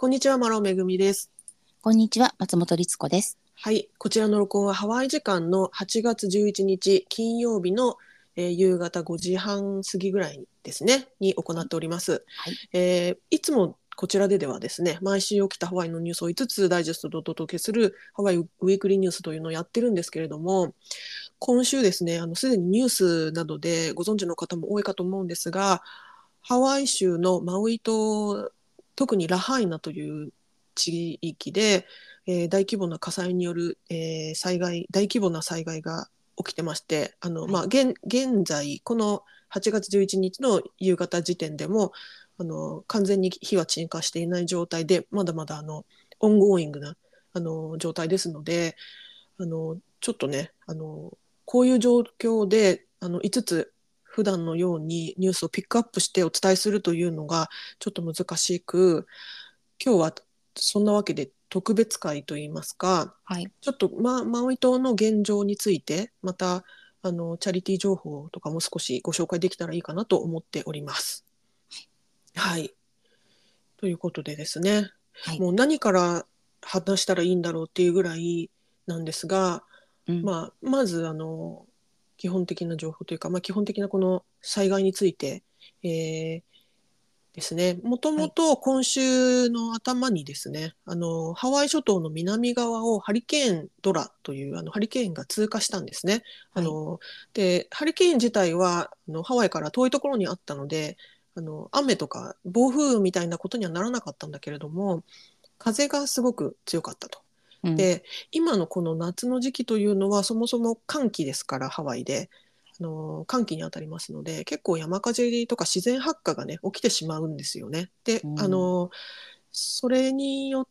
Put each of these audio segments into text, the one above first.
こんにちは、マロめぐみです。こんにちは、松本律子です。はい、こちらの録音はハワイ時間の8月11日金曜日の、えー夕方5時半過ぎぐらいですね、に行っております。はいえーいつもこちらでではですね、毎週起きたハワイのニュースを5つダイジェストでお届けするハワイウィークリーニュースというのをやってるんですけれども、今週ですね、あのすでにニュースなどでご存知の方も多いかと思うんですが、ハワイ州のマウイ島、特にラハイナという地域で、えー大規模な火災による、えー災害大規模な災害が起きてましてあの、はい。まあ、現現在この8月11日の夕方時点でもあの完全に火は鎮火していない状態でまだまだあの ongoing なあの状態ですのであのちょっとねあのこういう状況であの5つ普段のようにニュースをピックアップしてお伝えするというのがちょっと難しく今日はそんなわけで特別会といいますかはい。ちょっと、ま、マウイ島の現状についてまたあのチャリティー情報とかも少しご紹介できたらいいかなと思っております。はい、ということでですねはい。もう何から話したらいいんだろうっていうぐらいなんですが、うんまあ、まずあの基本的な情報というか、まあ、基本的なこの災害について、えーですねもともと今週の頭にですね、あのハワイ諸島の南側をハリケーンドラというあのハリケーンが通過したんですね。あのでハリケーン自体はあのハワイから遠いところにあったのであの雨とか暴風雨みたいなことにはならなかったんだけれども風がすごく強かったと。うんで今のこの夏の時期というのはそもそも寒気ですからハワイであの寒気にあたりますので結構山火事とか自然発火がね起きてしまうんですよね。で、うんあのそれによっ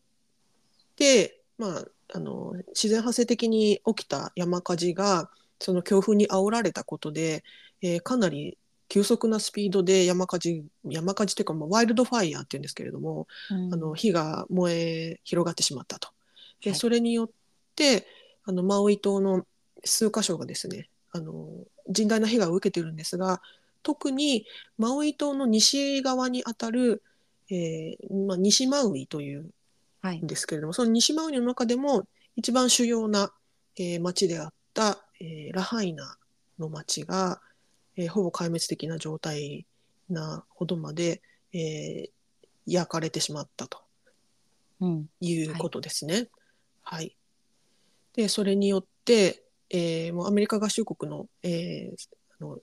て、まあ、あの自然発生的に起きた山火事がその強風に煽られたことで、えーかなり急速なスピードで山火事山火事というか、まあ、ワイルドファイヤーっていうんですけれども、うんあの火が燃え広がってしまったと。で、はいそれによってあのマウイ島の数箇所がですねあの甚大な被害を受けているんですが特にマウイ島の西側にあたる、えーまあ、西マウイというんはい。ですけれどもその西マウイの中でも一番主要な、えー町であった、えーラハイナの町が、えーほぼ壊滅的な状態なほどまで、えー焼かれてしまったと。うん。いうことですね。はい。で、それによって、えーもうアメリカ合衆国の,、えーあの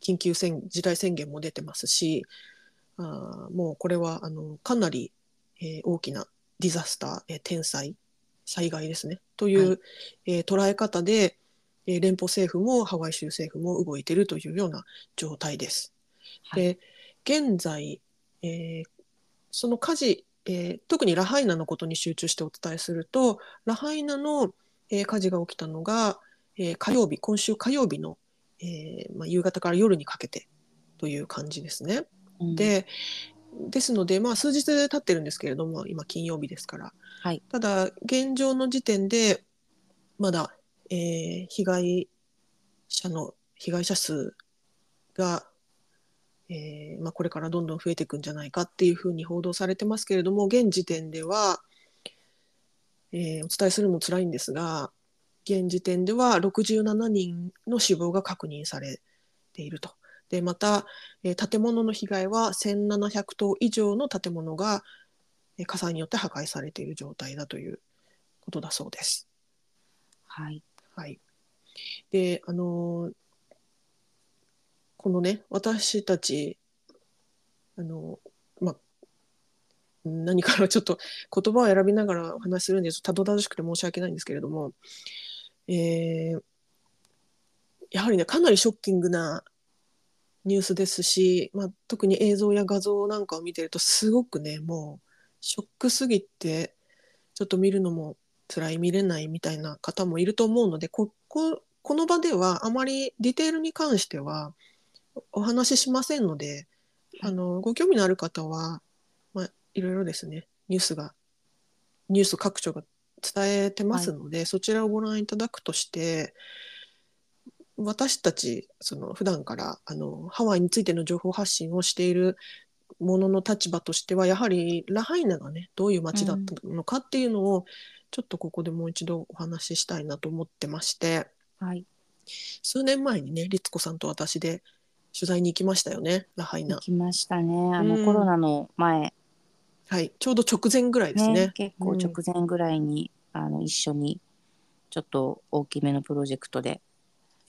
緊急宣事態宣言も出てますし、あーもうこれはあのかなり、えー大きなディザスター、えー天災、災害ですね、という、はえー捉え方で、えー連邦政府もハワイ州政府も動いているというような状態です。はいで現在、えーその火事、えー特にラハイナのことに集中してお伝えするとラハイナの、えー火事が起きたのが、えー火曜日今週火曜日の、えーまあ、夕方から夜にかけてという感じですね。うん、でですので、まあ、数日経ってるんですけれども今金曜日ですから、はい。ただ現状の時点でまだ、えー被害者の被害者数が、えーまあ、これからどんどん増えていくんじゃないかっていうふうに報道されてますけれども現時点では、えーお伝えするのも辛いんですが現時点では67人の死亡が確認されていると。でまた、えー建物の被害は1700棟以上の建物が、えー火災によって破壊されている状態だということだそうです。はい。はい、であのーこのね私たちあのまあ何からちょっと言葉を選びながらお話するんですたどたどしくて申し訳ないんですけれども、えーやはりねかなりショッキングなニュースですし、まあ、特に映像や画像なんかを見てるとすごくねもうショックすぎてちょっと見るのも辛い見れないみたいな方もいると思うのでこここの場ではあまりディテールに関してはお話ししませんので、はいあのご興味のある方は、まあ、いろいろですねニュースがニュース各所が伝えてますので、そちらをご覧いただくとして私たちその普段からあのハワイについての情報発信をしている者の立場としてはやはりラハイナがねどういう町だったのかっていうのをちょっとここでもう一度お話ししたいなと思ってましてはい。数年前にね律子さんと私で取材に行きましたよねラハイナ行。きましたね。あの、うんコロナの前、はい、ちょうど直前ぐらいですね。ね、結構直前ぐらいに、あの、一緒に、ちょっと大きめのプロジェクトで、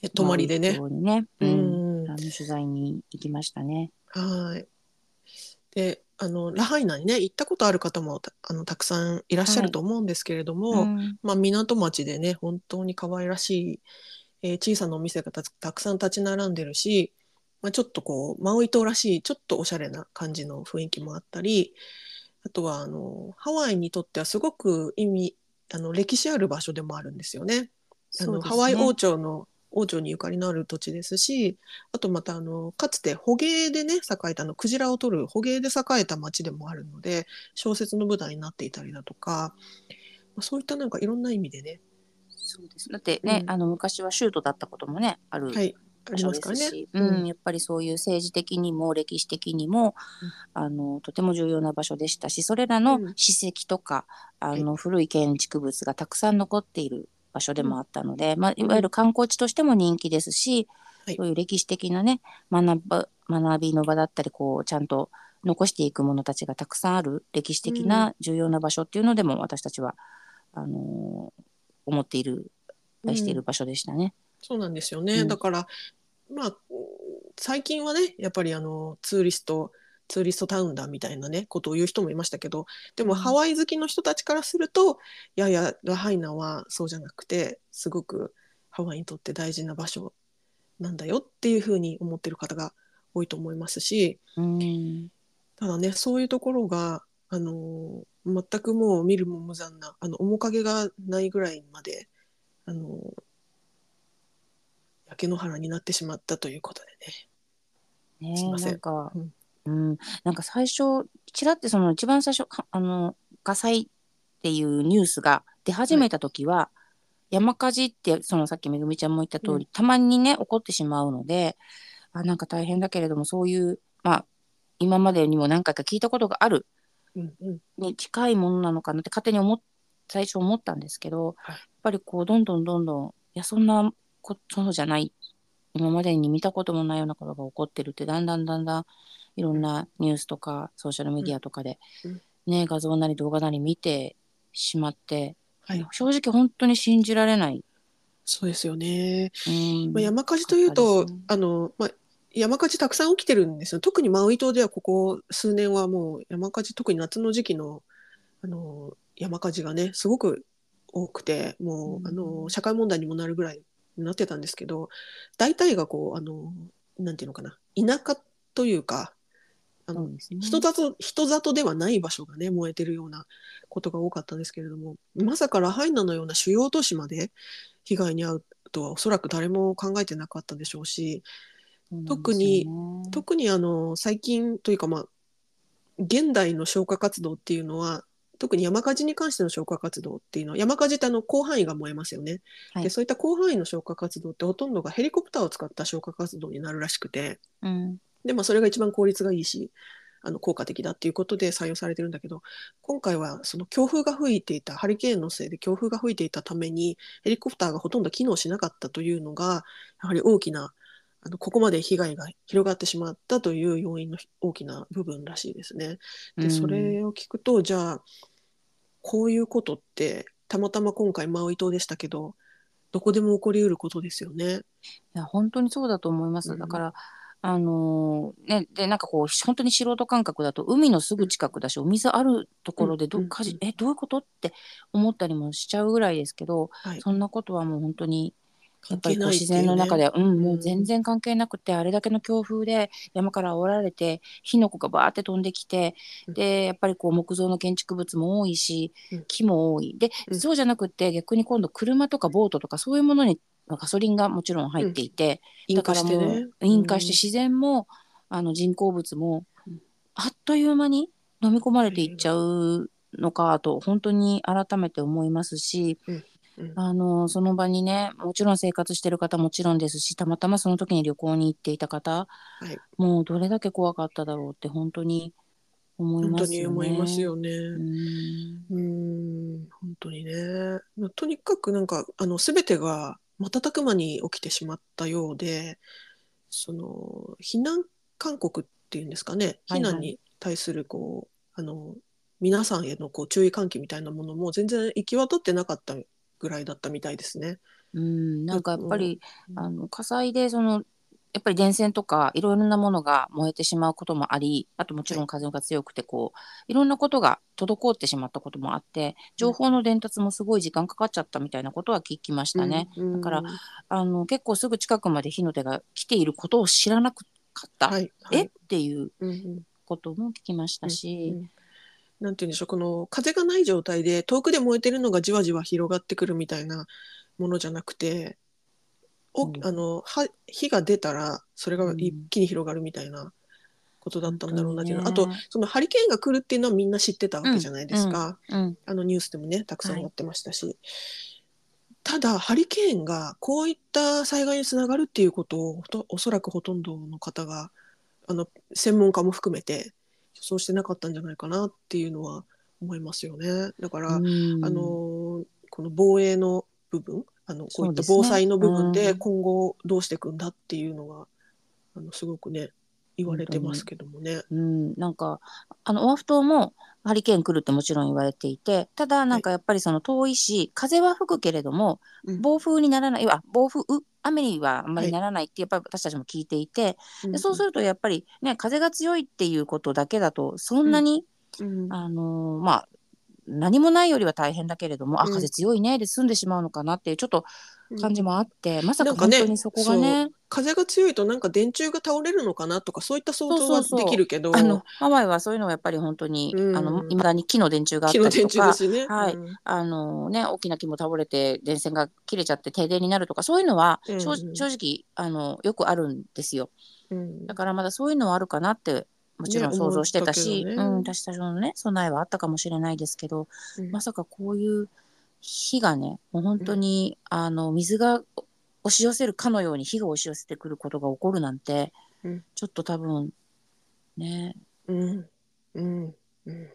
え泊まりでね。ね、ううん、ん、あの取材に行きましたね。はい。で、あのラハイナにね行ったことある方もたあのたくさんいらっしゃると思うんですけれども、うんまあ港町でね本当に可愛らしい、えー小さなお店がたたくさん立ち並んでるし、まあ、ちょっとこうマウイ島らしいちょっとおしゃれな感じの雰囲気もあったりあとはあのハワイにとってはすごく意味あの歴史ある場所でもあるんですよね。あのねハワイ王朝の王朝にゆかりのある土地ですしあとまたあのかつて捕鯨でね栄えたあのクジラを取る捕鯨で栄えた町でもあるので小説の舞台になっていたりだとか、まあ、そういったなんかいろんな意味でね、そうです。だってね、うんあの昔は州都だったこともね、あるはい、ありますからね。うん。うん、やっぱりそういう政治的にも歴史的にも、あのとても重要な場所でしたし、それらのうん。史跡とか、あの古い建築物がたくさん残っている場所でもあったので、まあいわゆる観光地としても人気ですし、はい。そういう歴史的なね学ば学びの場だったり、こうちゃんと残していくものたちがたくさんある歴史的な重要な場所っていうのでも私たちはあの思っている愛している場所でしたね。そうなんですよね、うん。だからまあ最近はねやっぱりあのツーリストツーリストタウンだみたいなねことを言う人もいましたけどでもうん。ハワイ好きの人たちからすると、いやいやラハイナはそうじゃなくてすごくハワイにとって大事な場所なんだよっていうふうに思ってる方が多いと思いますしうん。ただねそういうところがあの全くもう見るも無残なあの面影がないぐらいまであの焼け野原になってしまったということでね。ねすいません。なんか、うん。うん、なんか最初ちらってその一番最初かあの火災っていうニュースが出始めた時は、山火事ってそのさっきめぐみちゃんも言った通り、うたまにね起こってしまうのであなんか大変だけれどもそういうまあ今までにも何回か聞いたことがあるうんうん。に近いものなのかなって勝手に思っ最初思ったんですけど、はい。やっぱりこうどんどんどんどんいやそんなことじゃない今までに見たこともないようなことが起こってるってだんだんだんだんいろんなニュースとかソーシャルメディアとかで、うんね画像なり動画なり見てしまって、はい、正直本当に信じられない。そうですよね。うんまあ、山火事というかと、ねあのまあ、山火事たくさん起きてるんですよ。特にマウイ島ではここ数年はもう山火事特に夏の時期のあの山火事がねすごく多くてもう、うんあの社会問題にもなるぐらいになってたんですけど大体がこうあのなんていうのかな田舎というかあのね。人里人里ではない場所がね燃えてるようなことが多かったんですけれどもまさかラハイナのような主要都市まで被害に遭うとはおそらく誰も考えてなかったでしょうし特に特にあの最近というかまあ現代の消火活動っていうのは特に山火事に関しての消火活動っていうのは山火事ってあの広範囲が燃えますよね、はい。でそういった広範囲の消火活動ってほとんどがヘリコプターを使った消火活動になるらしくて。うん。で、まあ、それが一番効率がいいしあの効果的だっていうことで採用されてるんだけど今回はその強風が吹いていたハリケーンのせいで強風が吹いていたためにヘリコプターがほとんど機能しなかったというのがやはり大きなあのここまで被害が広がってしまったという要因の大きな部分らしいですね。でそれを聞くとじゃあこういうことってたまたま今回マウイ島でしたけどどこでも起こりうることですよね。いや本当にそうだと思います。うんだからあのーねでなんかこう本当に素人感覚だと海のすぐ近くだしお水あるところでど、うんうん火事えどういうこと？って思ったりもしちゃうぐらいですけど、はい、そんなことはもう本当にやっ関ぱりこう自然の中では、うん、もううん。全然関係なくて、あれだけの強風で山から煽られて火の粉がバーって飛んできて、うん。でやっぱりこう木造の建築物も多いし、うん。木も多い。で、うん。そうじゃなくって逆に今度車とかボートとかそういうものにガソリンがもちろん入っていて、だからもう引火して自然も、あの人工物も、うん。あっという間に飲み込まれていっちゃうのかと本当に改めて思いますし、うんうんあのその場にねもちろん生活してる方もちろんですしたまたまその時に旅行に行っていた方はい、もうどれだけ怖かっただろうって本当に思い本当ますよね。に思いますよね。うん本当にね。まあとにかくなんかあの全てが瞬く間に起きてしまったようで、その避難勧告っていうんですかね、避難に対するこうあの皆さんへのこう注意喚起みたいなものも全然行き渡ってなかったぐらいだったみたいですね。うん、なんかやっぱり、うん。あの火災でそのやっぱり電線とかいろいろなものが燃えてしまうこともありあともちろん風が強くてこういろんなことが滞ってしまったこともあって情報の伝達もすごい時間かかっちゃったみたいなことは聞きましたね。うんだからあの結構すぐ近くまで火の手が来ていることを知らなかった、はいはい。え？っていうことも聞きましたうし、んなんて言うんでしょうこの風がない状態で遠くで燃えてるのがじわじわ広がってくるみたいなものじゃなくてお、うん。あのは火が出たらそれが一気に広がるみたいなことだったんだろうなっていうの、本当にね。あとそのハリケーンが来るっていうのはみんな知ってたわけじゃないですか、うん。あのニュースでもねたくさん載ってましたし、ただハリケーンがこういった災害につながるっていうことをおそらくほとんどの方があの専門家も含めて予想してなかったんじゃないかなっていうのは思いますよね。だから、うん。あのこの防衛の部分あのこういった防災の部分でうん。今後どうしていくんだっていうのが、あのすごくね言われてますけどもね。うん、なんかあのオアフ島もハリケーン来るってもちろん言われていてただなんかやっぱりその遠いし風は吹くけれどもうん。暴風にならないあ暴風雨にはあんまりならないってやっぱり私たちも聞いていて、でそうするとやっぱりね風が強いっていうことだけだとそんなに、うん。あのーまあ何もないよりは大変だけれども、あうん。風強いねで済んでしまうのかなっていうちょっとうん感じもあって、まさか本当にそこがね。風が強いとなんか電柱が倒れるのかなとかそういった想像はできるけど。あのハワイはそういうのはやっぱり本当に、うん。あの未だに木の電柱があった木の電りとか柱ですね。はい。うん。あのね、大きな木も倒れて電線が切れちゃって停電になるとかそういうのは、うんうん。正正直あのよくあるんですよ。うん。だからまだそういうのはあるかなってもちろんね想像してたし、思ったね。うん、私たちのね備えはあったかもしれないですけど、うん。まさかこういう火がねもう本当に、あの水が押し寄せるかのように火が押し寄せてくることが起こるなんて、うん。ちょっと多分ね、うん。うん。うん。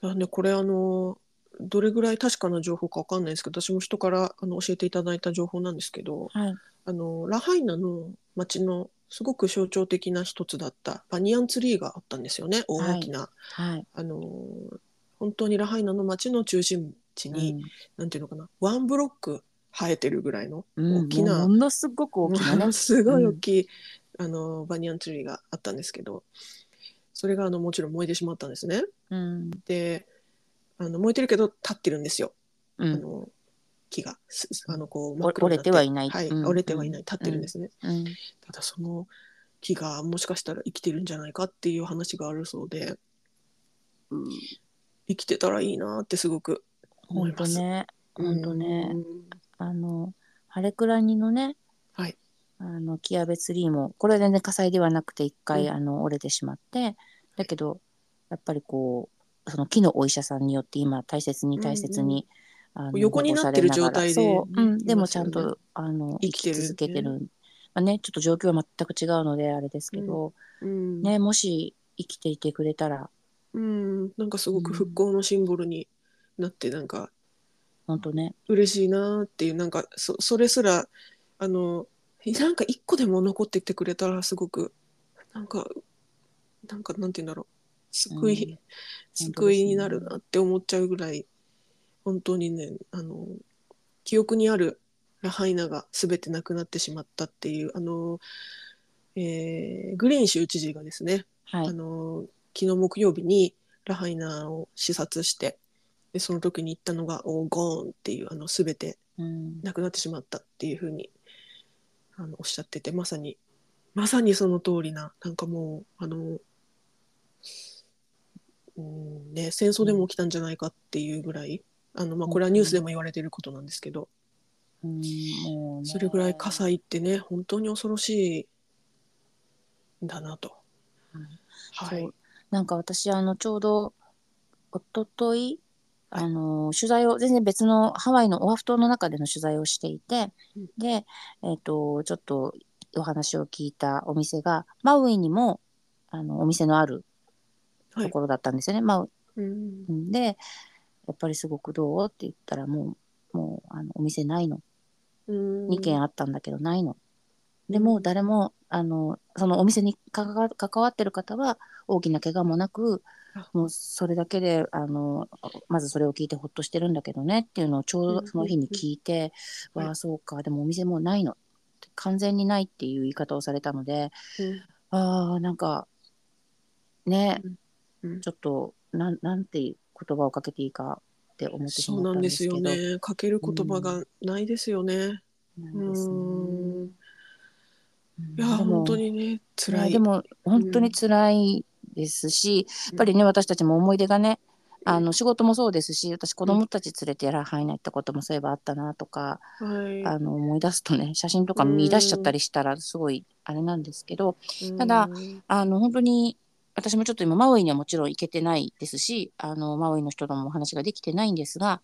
なんでこれあのどれぐらい確かな情報かわかんないですけど私も人からあの教えていただいた情報なんですけどはい。あのラハイナの町のすごく象徴的な一つだったバニヤンツリーがあったんですよね大きな、はい、あの本当にラハイナの町の中心地に、なんていうのかなワンブロック生えてるぐらいのうん。大きな、もうものすごく大きな すごい大きい、あのバニヤンツリーがあったんですけどそれがあのもちろん燃えてしまったんですね。うん。であの燃えてるけど立ってるんですよ、うん。あの木が。すあのこう折れてはいない。はいうん。折れてはいない。立ってるんですね、うん。ただその木がもしかしたら生きてるんじゃないかっていう話があるそうで生きてたらいいなってすごく思本います。当ね。本当ね、うん。あのハレクラニのねはい。あのキアベツリーもこれは全然火災ではなくて一回、うん。あの折れてしまってだけどやっぱりこうその木のお医者さんによって今大切に大切に、あの横になってる状態で。保護されながら。そう、うん、ねでもちゃんいますよとあの生きてる続けてる、まあね、ちょっと状況は全く違うのであれですけど、うん。ね、もし生きていてくれたらうん、なんかすごく復興のシンボルになってなんか本当ね。嬉しいなっていうなんかそそれすらあのなんか一個でも残っててくれたらすごくなんかなんかなんて言うんだろう。救い、うん。救いになるなって思っちゃうぐらい本当にねあの記憶にあるラハイナが全てなくなってしまったっていうあの、えーグリーン州知事がですねはい。あの昨日木曜日にラハイナを視察してでその時に言ったのが「オーゴーン」っていうあの全てうん。なくなってしまったっていうふうにあのおっしゃっててまさにまさにその通りななんかもうあの、うんね、戦争でも起きたんじゃないかっていうぐらいあの、まあ、これはニュースでも言われてることなんですけどうんそれぐらい火災ってね本当に恐ろしいんだなと。うん。はいなんか私あのちょうど一昨日はい。あの取材を全然別のハワイのオアフ島の中での取材をしていて、うん。で、えっとちょっとお話を聞いたお店がマウイにもあのお店のあるはい。ところだったんですよね。マウうん。うん。でやっぱりすごくどうって言ったらもうもうあのお店ないの。うん。2軒あったんだけどないの。でうんも誰もあのそのお店に関わってる方は大きな怪我もなくあ。もうそれだけであのまずそれを聞いてほっとしてるんだけどねっていうのをちょううんうんどその日に聞いて、うんわあそうかでもお店もうないの完全にないっていう言い方をされたのでうん。ああなんかね、うん。ちょっとなんなんて言葉をかけていいかって思ってしそうまったんなんですよですけど。ね。かける言葉がないですよね。うんうんいや本当にね辛い。ねでも本当に辛いですし、やっぱりね私たちも思い出がねあの仕事もそうですし私子供たち連れてラハイナ行ったこともそういえばあったなとか、はい。あの思い出すとね写真とか見出しちゃったりしたらすごいあれなんですけどただうんあの本当に私もちょっと今マウイにはもちろん行けてないですしあのマウイの人ともお話ができてないんですが、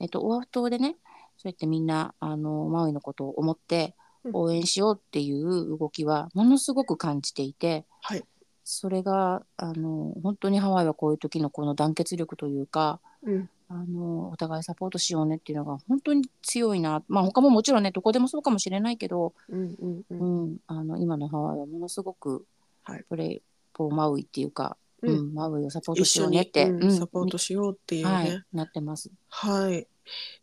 えっと、オアフ島でねそうやってみんなあのマウイのことを思ってうん応援しようっていう動きはものすごく感じていて。はい。それがあの本当にハワイはこういう時のこの団結力というかうんあのお互いサポートしようねっていうのが本当に強いなまあ他ももちろんねどこでもそうかもしれないけど、うんうんううんん、あの今のハワイはものすごくはいプレイポーマウイっていうか、ううんんマウイをサポートしようねって、うんサポートしようっていうね。はい、なってます。はい。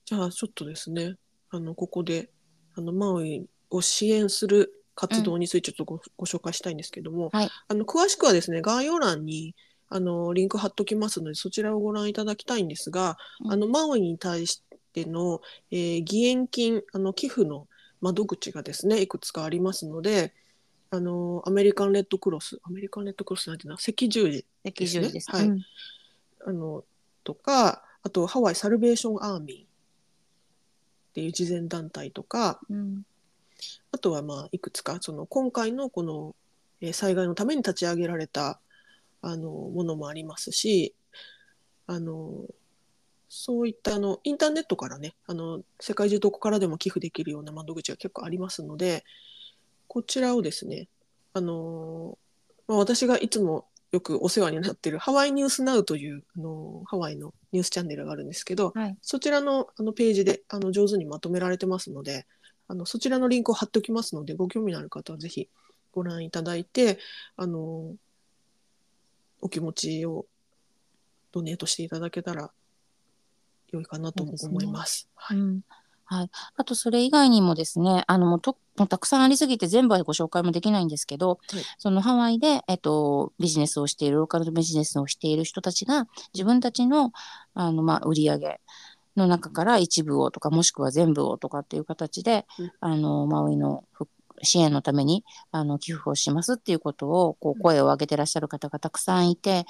じゃあちょっとですね、あのここであのマウイを支援する活動についてちょっとご,、ご紹介したいんですけども、はい。あの詳しくはですね概要欄にあのリンク貼っときますのでそちらをご覧いただきたいんですが、うん。あのマウイに対しての、えー義援金あの寄付の窓口がですねいくつかありますので。あのアメリカンレッドクロスアメリカンレッドクロスなんていうのは赤十字赤十字です。はい。うん。あのとかあとハワイサルベーションアーミーっていう慈善団体とかうんあとはまあいくつかその今回のこのえー災害のために立ち上げられたあのものもありますしあのそういったあのインターネットからねあの世界中どこからでも寄付できるような窓口が結構ありますのでこちらをですねあの、まあ、私がいつもよくお世話になっているハワイニュースナウというあのハワイのニュースチャンネルがあるんですけど、はい。そちらのあのページであの上手にまとめられてますのであのそちらのリンクを貼っておきますのでご興味のある方はぜひご覧いただいてあのお気持ちをドネートしていただけたら良いかなと思います。はい。うん。はい、あとそれ以外にもですねあのもうともうたくさんありすぎて全部はご紹介もできないんですけど、はい。そのハワイで、えっと、ビジネスをしているローカルビジネスをしている人たちが自分たちのあの、まあ、売り上げの中から一部をとかもしくは全部をとかっていう形で、うん。あのマウイの復支援のためにあの寄付をしますっていうことをこう声を上げてらっしゃる方がたくさんいて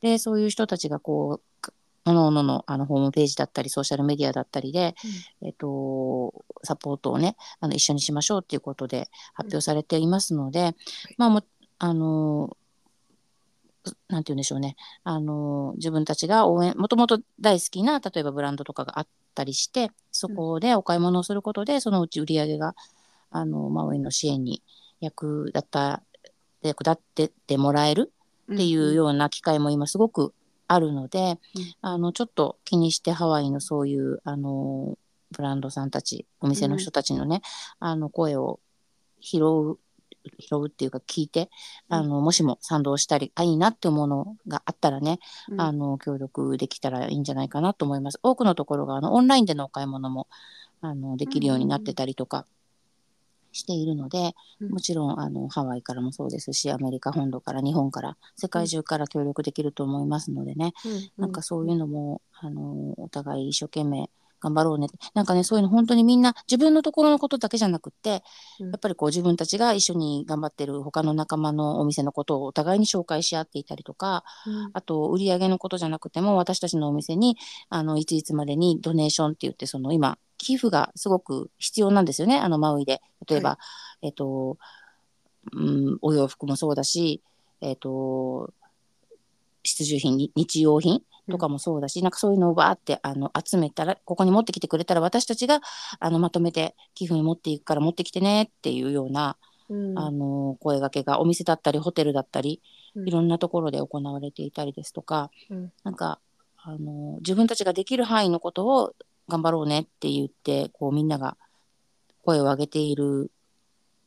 でそういう人たちがこうか各々のあのホームページだったりソーシャルメディアだったりで、えっと、サポートをねあの一緒にしましょうっていうことで発表されていますので、まあもあのなんて言うんでしょうね。あの自分たちが応援もともと大好きな例えばブランドとかがあったりしてそこでお買い物をすることでそのうち売り上げがあのマウイの支援に役立った役立ってってもらえるっていうような機会も今すごくあるので、うん。あのちょっと気にしてハワイのそういうあのブランドさんたちお店の人たちのね、あの声を拾う拾うっていうか聞いて、うん。あのもしも賛同したりあいいなって思うのがあったらね、うん。あの協力できたらいいんじゃないかなと思います。多くのところがあのオンラインでのお買い物もあのできるようになってたりとかしているので、うん。もちろんあのハワイからもそうですしアメリカ本土から日本から世界中から協力できると思いますのでね、うなんかそういうのもあのお互い一生懸命頑張ろうねって。なんかねそういうの本当にみんな自分のところのことだけじゃなくって、うん。やっぱりこう自分たちが一緒に頑張ってる他の仲間のお店のことをお互いに紹介し合っていたりとかうん。あと売り上げのことじゃなくても私たちのお店にあのいついつまでにドネーションって言ってその今寄付がすごく必要なんですよねあのマウイで。例えば、はえっと、うん、お洋服もそうだしえっと必需品に日用品とかもそうだし、なんかそういうのをバーってあの集めたらここに持ってきてくれたら私たちがあのまとめて寄付に持っていくから持ってきてねっていうような、うん。あの声掛けがお店だったりホテルだったりうん。いろんなところで行われていたりですとか、うん。なんかあの自分たちができる範囲のことを頑張ろうねって言ってこうみんなが声を上げている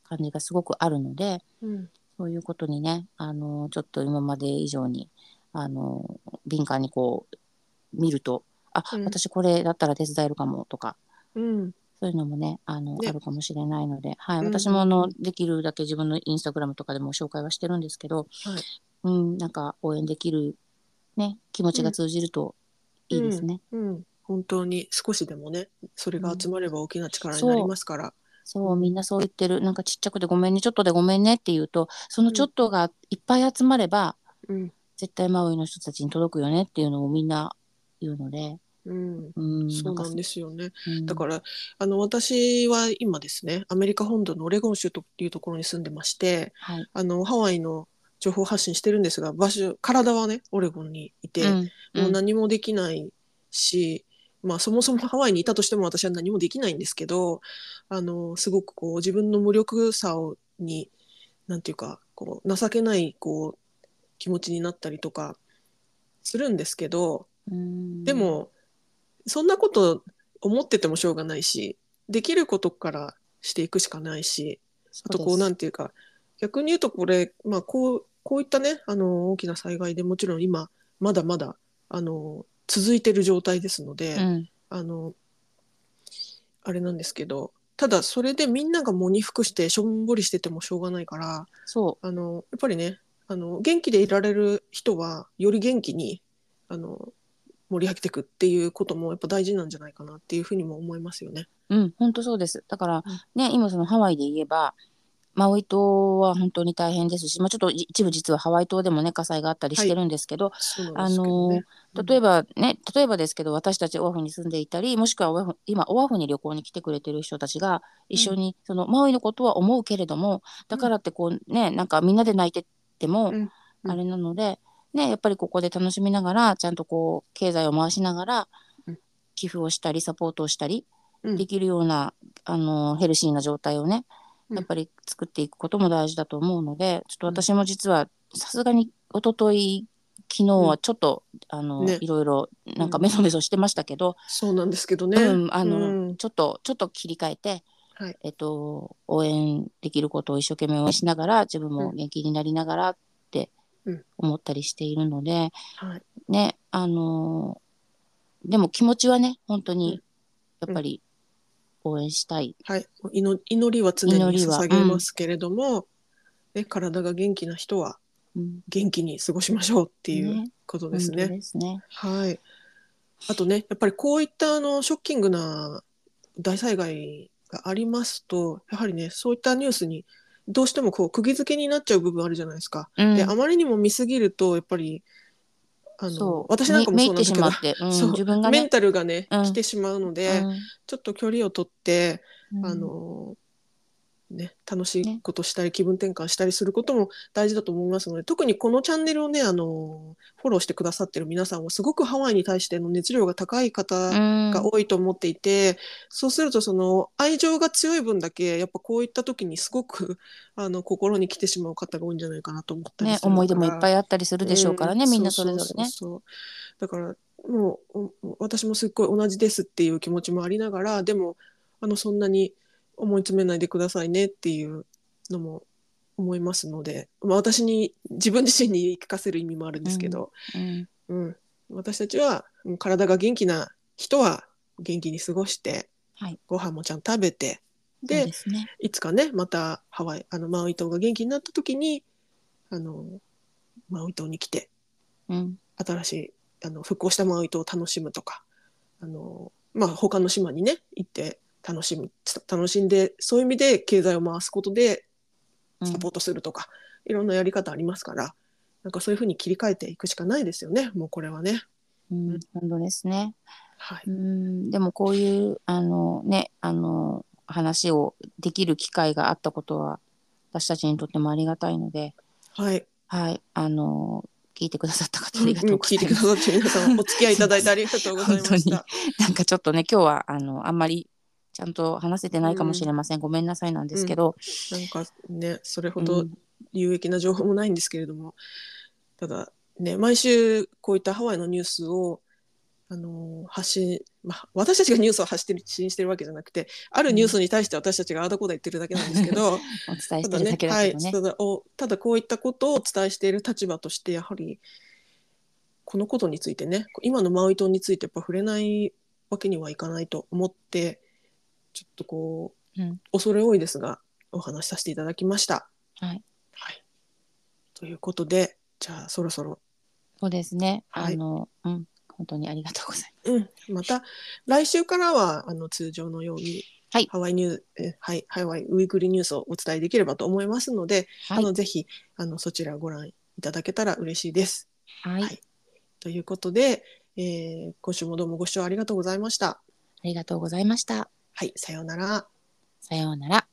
感じがすごくあるのでうん。そういうことにねあのちょっと今まで以上にあの敏感にこう見るとあ、うん。私これだったら手伝えるかもとかうん。そういうのもねあのね。あるかもしれないので、はい、うん私もあのできるだけ自分のインスタグラムとかでも紹介はしてるんですけど、はい。うん、なんか応援できる、ね、気持ちが通じるといいですね。うん、本当に少しでもねそれが集まれば大きな力になりますから、そうみんなそう言ってる。なんかちっちゃくてごめんねちょっとでごめんねって言うとそのちょっとがいっぱい集まれば、うん絶対マウイの人たちに届くよねっていうのをみんな言うので、うん、うん、そうなんですよね。うん。だからあの私は今ですねアメリカ本土のオレゴン州というところに住んでましてはい。あのハワイの情報発信してるんですが場所体はねオレゴンにいて、うん。もう何もできないし、まあそもそもハワイにいたとしても私は何もできないんですけどあのすごくこう自分の無力さをになんていうかこう情けないこう気持ちになったりとかするんですけどうん。でもそんなこと思っててもしょうがないしできることからしていくしかないしあとこうなんていうか逆に言うとこれ、まあ、こうこういったねあの大きな災害でもちろん今まだまだあの続いてる状態ですので、うん。あのあれなんですけどただそれでみんなが喪に服してしょんぼりしててもしょうがないからそあのやっぱりねあの元気でいられる人はより元気にあの盛り上げていくっていうこともやっぱ大事なんじゃないかなっていうふうにも思いますよね。ううん本当そうですだから、ね今そのハワイで言えばマウイ島は本当に大変ですし、まあ、ちょっと一部実はハワイ島でもね火災があったりしてるんですけど、そうなんですけどね。例えばね例えばですけど私たちオアフに住んでいたりもしくはオアフ今オアフに旅行に来てくれてる人たちが一緒に、そのマウイのことは思うけれどもだからってこうねなんかみんなで泣いてっても、あれなので、ね、やっぱりここで楽しみながらちゃんとこう経済を回しながらうん。寄付をしたりサポートをしたりうん。できるような、あのヘルシーな状態をねうん。やっぱり作っていくことも大事だと思うのでちょっと私も実はさすがに一昨日昨日はちょっと、あのね。いろいろなんかメソメソしてましたけど、そうなんですけどね。うんあのうん。ちょっとちょっと切り替えて、はい。えっと、応援できることを一生懸命応援しながら自分も元気になりながらってうん。思ったりしているので、はい。ねあのでも気持ちはね本当にやっぱり応援したい、はい、祈祈りは常に捧げますけれども、ね、体が元気な人はうん。元気に過ごしましょうっていうね。ことですね。本当ですね。はい。あとね、やっぱりこういったあのショッキングな大災害がありますと、やはりね、そういったニュースにどうしてもこう釘付けになっちゃう部分あるじゃないですか。うん。で、あまりにも見すぎると、やっぱり、あの私なんかもめそうなんですけどうんそう。自分がね。メンタルがね、うん。来てしまうので、ちょっと距離を取って、うん。あのね、楽しいね。ことしたり、気分転換したりすることも大事だと思いますので特にこのチャンネルをねあのフォローしてくださってる皆さんはすごくハワイに対しての熱量が高い方うん。が多いと思っていて、そうするとその愛情が強い分だけやっぱこういった時にすごく あの心に来てしまう方が多いんじゃないかなと思ったりね、するから思い出もいっぱいあったりするでしょうからね、うんみんなそれぞれね。うそう。そうだからもうお私もすっごい同じですっていう気持ちもありながらでもあのそんなに思い詰めないでくださいねっていうのも思いますので、まあ、私に自分自身に言い聞かせる意味もあるんですけど、うん。うん。私たちはうん体が元気な人は元気に過ごして、はい。ご飯もちゃんと食べてでね。いつかねまたハワイあのマウイ島が元気になった時にあのマウイ島に来てうん、新しいあの復興したマウイ島を楽しむとかあの、まあ、他の島にね行って楽しむ楽しんでそういう意味で経済を回すことでうんサポートするとか、いろんなやり方ありますからなんかそういうふうに切り替えていくしかないですよねもうこれはね。うん、本当ですね。はい、うん、でもこういうあのね、あの話をできる機会があったことは私たちにとってもありがたいので、はいはい、あの聞いてくださった方ありがとうござ聞いてくだいます。さって皆さんお付き合いいただいてありがとうございました。なんかちょっとね今日はあのあんまりちゃんと話せてないかもしれません、ごめんなさいなんですけど、なんかねそれほどうん。有益な情報もないんですけれども、ただね毎週こういったハワイのニュースをあの発信、まあ、私たちがニュースを発信してるわけじゃなくてあるニュースに対して私たちがああだこうだ言ってるだけなんですけど、お伝えしたてるだけだはいけどね。ただおただこういったことをお伝えしている立場としてやはりこのことについてね今のマウイ島についてやっぱ触れないわけにはいかないと思ってちょっとこう、うん恐れ多いですがお話しさせていただきました。はい、はい、ということでじゃあそろそろ、そうですね。はいあの、うん、本当にありがとうございます。うん、また来週からはあの通常のように、はいハワイニューえはい、ハワイウィークリーニュースをお伝えできればと思いますので、はいあのぜひあのそちらをご覧いただけたら嬉しいです。はい、はいということで、えー今週もどうもご視聴ありがとうございました。ありがとうございました。はい、さようなら。さようなら。